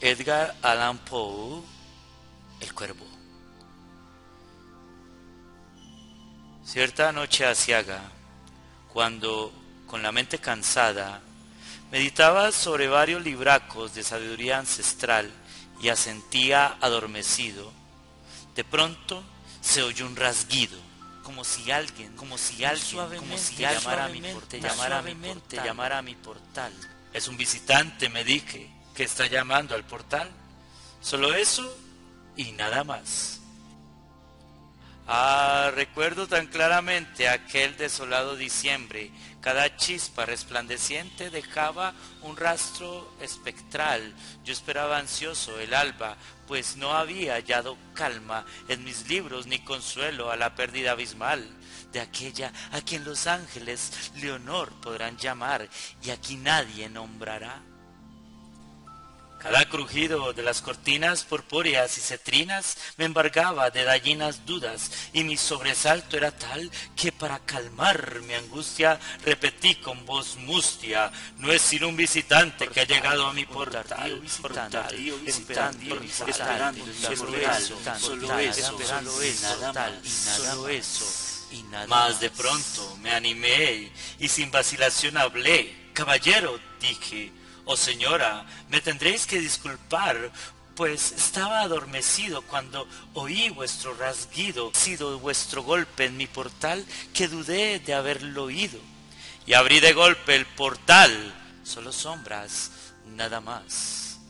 Edgar Allan Poe, El Cuervo. Cierta noche asiaga, cuando, con la mente cansada, meditaba sobre varios libracos de sabiduría ancestral y asentía adormecido, de pronto se oyó un rasguido, como si alguien, como si alguien, como si llamara a mi portal, llamara a mi portal, llamara a mi portal. Es un visitante, me dije, que está llamando al portal. Solo eso y nada más. Ah, recuerdo tan claramente aquel desolado diciembre. Cada chispa resplandeciente dejaba un rastro espectral. Yo esperaba ansioso el alba, pues no había hallado calma en mis libros ni consuelo a la pérdida abismal de aquella a quien los ángeles Leonor podrán llamar y aquí nadie nombrará. Cada crujido de las cortinas purpúreas y cetrinas me embargaba de dañinas dudas y mi sobresalto era tal que para calmar mi angustia repetí con voz mustia, no es sino un visitante que ha llegado a mi portal, portal, esperando, esperando, solo eso, solo eso, solo eso, y nada más de pronto me animé y sin vacilación hablé, caballero, dije, Oh señora, me tendréis que disculpar, pues estaba adormecido cuando oí vuestro rasguido, sido vuestro golpe en mi portal, que dudé de haberlo oído. Y abrí de golpe el portal, solo sombras, nada más.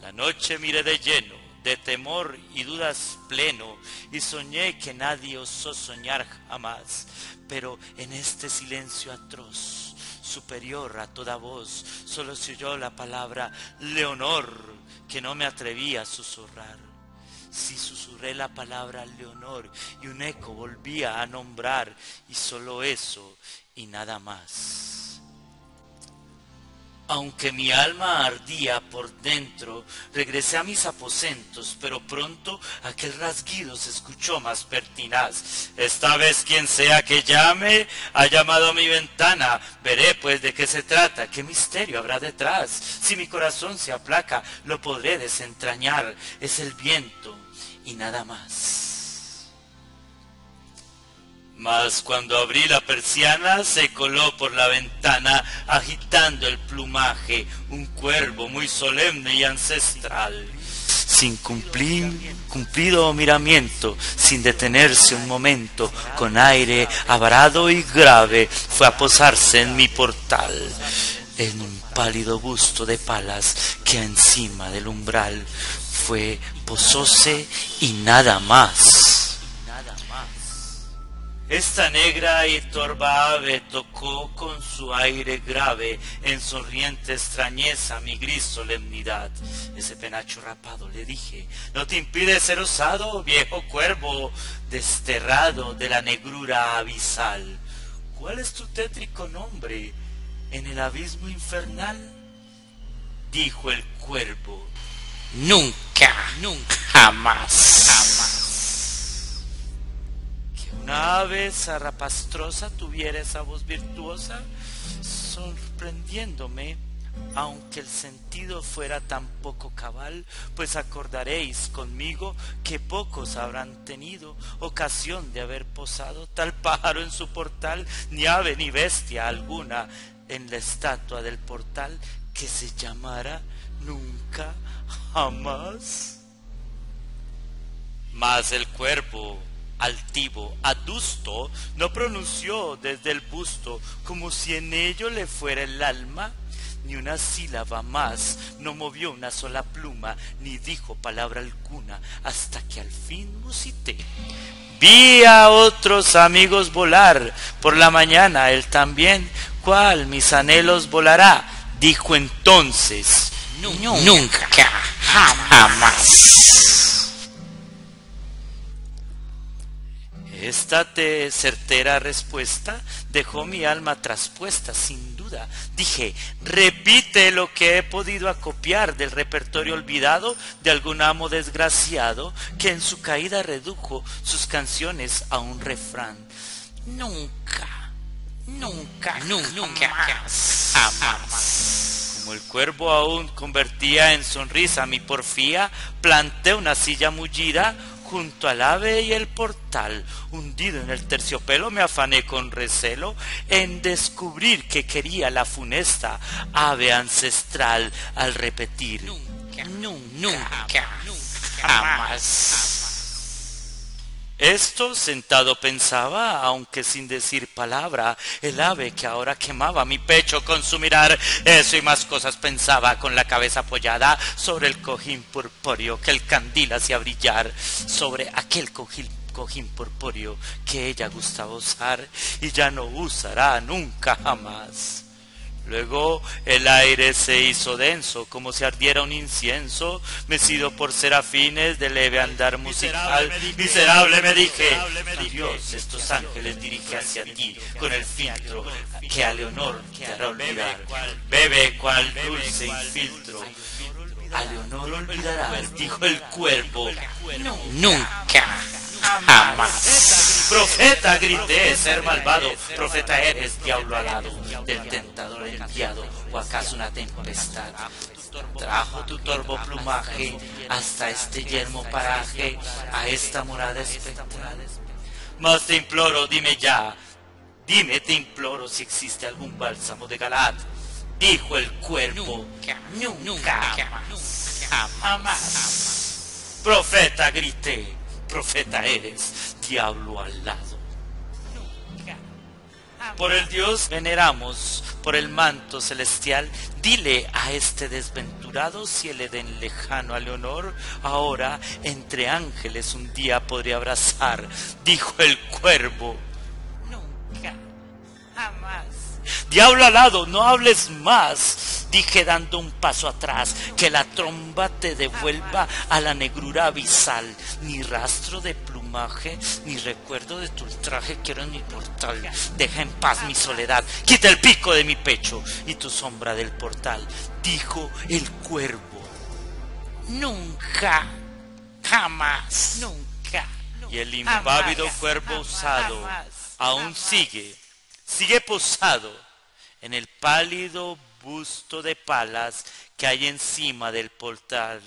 La noche miré de lleno, de temor y dudas pleno, y soñé que nadie osó soñar jamás, pero en este silencio atroz superior a toda voz, solo se oyó la palabra Leonor, que no me atreví a susurrar. Si susurré la palabra Leonor y un eco volvía a nombrar, y solo eso y nada más. Aunque mi alma ardía por dentro, regresé a mis aposentos, pero pronto aquel rasguido se escuchó más pertinaz. Esta vez quien sea que llame, ha llamado a mi ventana. Veré pues de qué se trata, qué misterio habrá detrás. Si mi corazón se aplaca, lo podré desentrañar. Es el viento y nada más. Mas cuando abrí la persiana se coló por la ventana agitando el plumaje un cuervo muy solemne y ancestral. Sin cumplir, cumplido miramiento, sin detenerse un momento, con aire avarado y grave, fue a posarse en mi portal, en un pálido busto de palas que encima del umbral fue, posóse y nada más. Esta negra y torva ave tocó con su aire grave en sonriente extrañeza mi gris solemnidad. Ese penacho rapado le dije, no te impide ser osado, viejo cuervo, desterrado de la negrura abisal. ¿Cuál es tu tétrico nombre en el abismo infernal? Dijo el cuervo, nunca, nunca, jamás, ave zarrapastrosa tuviera esa voz virtuosa, sorprendiéndome, aunque el sentido fuera tan poco cabal, pues acordaréis conmigo que pocos habrán tenido ocasión de haber posado tal pájaro en su portal, ni ave ni bestia alguna en la estatua del portal que se llamara nunca jamás. Mas el cuerpo altivo, adusto, no pronunció desde el busto como si en ello le fuera el alma, ni una sílaba más, no movió una sola pluma, ni dijo palabra alguna, hasta que al fin musité. Vi a otros amigos volar, por la mañana él también, cual mis anhelos volará, dijo entonces, nunca, jamás. Esta certera respuesta dejó mi alma traspuesta, sin duda. Dije, repite lo que he podido acopiar del repertorio olvidado de algún amo desgraciado que en su caída redujo sus canciones a un refrán. Nunca, nunca, nunca, jamás. Como el cuervo aún convertía en sonrisa mi porfía, planté una silla mullida junto al ave y el portal, hundido en el terciopelo, me afané con recelo en descubrir que quería la funesta ave ancestral al repetir nunca, nunca, jamás. Esto sentado pensaba, aunque sin decir palabra, el ave que ahora quemaba mi pecho con su mirar, eso y más cosas pensaba con la cabeza apoyada sobre el cojín purpúreo que el candil hacía brillar, sobre aquel cojín cojín purpúreo que ella gustaba usar y ya no usará nunca jamás. Luego el aire se hizo denso, como si ardiera un incienso, mecido por serafines de leve andar musical. Miserable me dije, Dios, estos ángeles dirige hacia ti con el filtro que a Leonor te hará olvidar. Bebe cual dulce infiltro. A Leonor olvidarás, dijo el cuervo. Nunca jamás. Profeta, grité, ser malvado, profeta eres, diablo alado, del tentador enviado, o acaso una tempestad. Trajo tu torvo plumaje hasta este yermo paraje, a esta morada espectral. Mas te imploro, dime ya, dime, te imploro si existe algún bálsamo de Galat. Dijo el cuerpo, nunca, nunca, jamás. Profeta, grité profeta eres, diablo al lado. Por el Dios veneramos, por el manto celestial, dile a este desventurado si el Edén lejano a Leonor, ahora entre ángeles un día podría abrazar, dijo el cuervo. Nunca, jamás. Diablo alado, no hables más, dije dando un paso atrás, que la tromba te devuelva a la negrura abisal, ni rastro de plumaje, ni recuerdo de tu traje quiero en mi portal, deja en paz mi soledad, quita el pico de mi pecho y tu sombra del portal, dijo el cuervo. Nunca, jamás, nunca. Y el impávido cuervo usado aún sigue sigue posado en el pálido busto de palas que hay encima del portal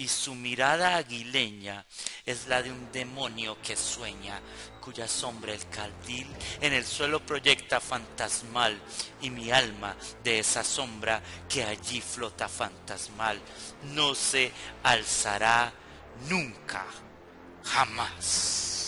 y su mirada aguileña es la de un demonio que sueña, cuya sombra el caldil en el suelo proyecta fantasmal, y mi alma de esa sombra que allí flota fantasmal no se alzará nunca, jamás.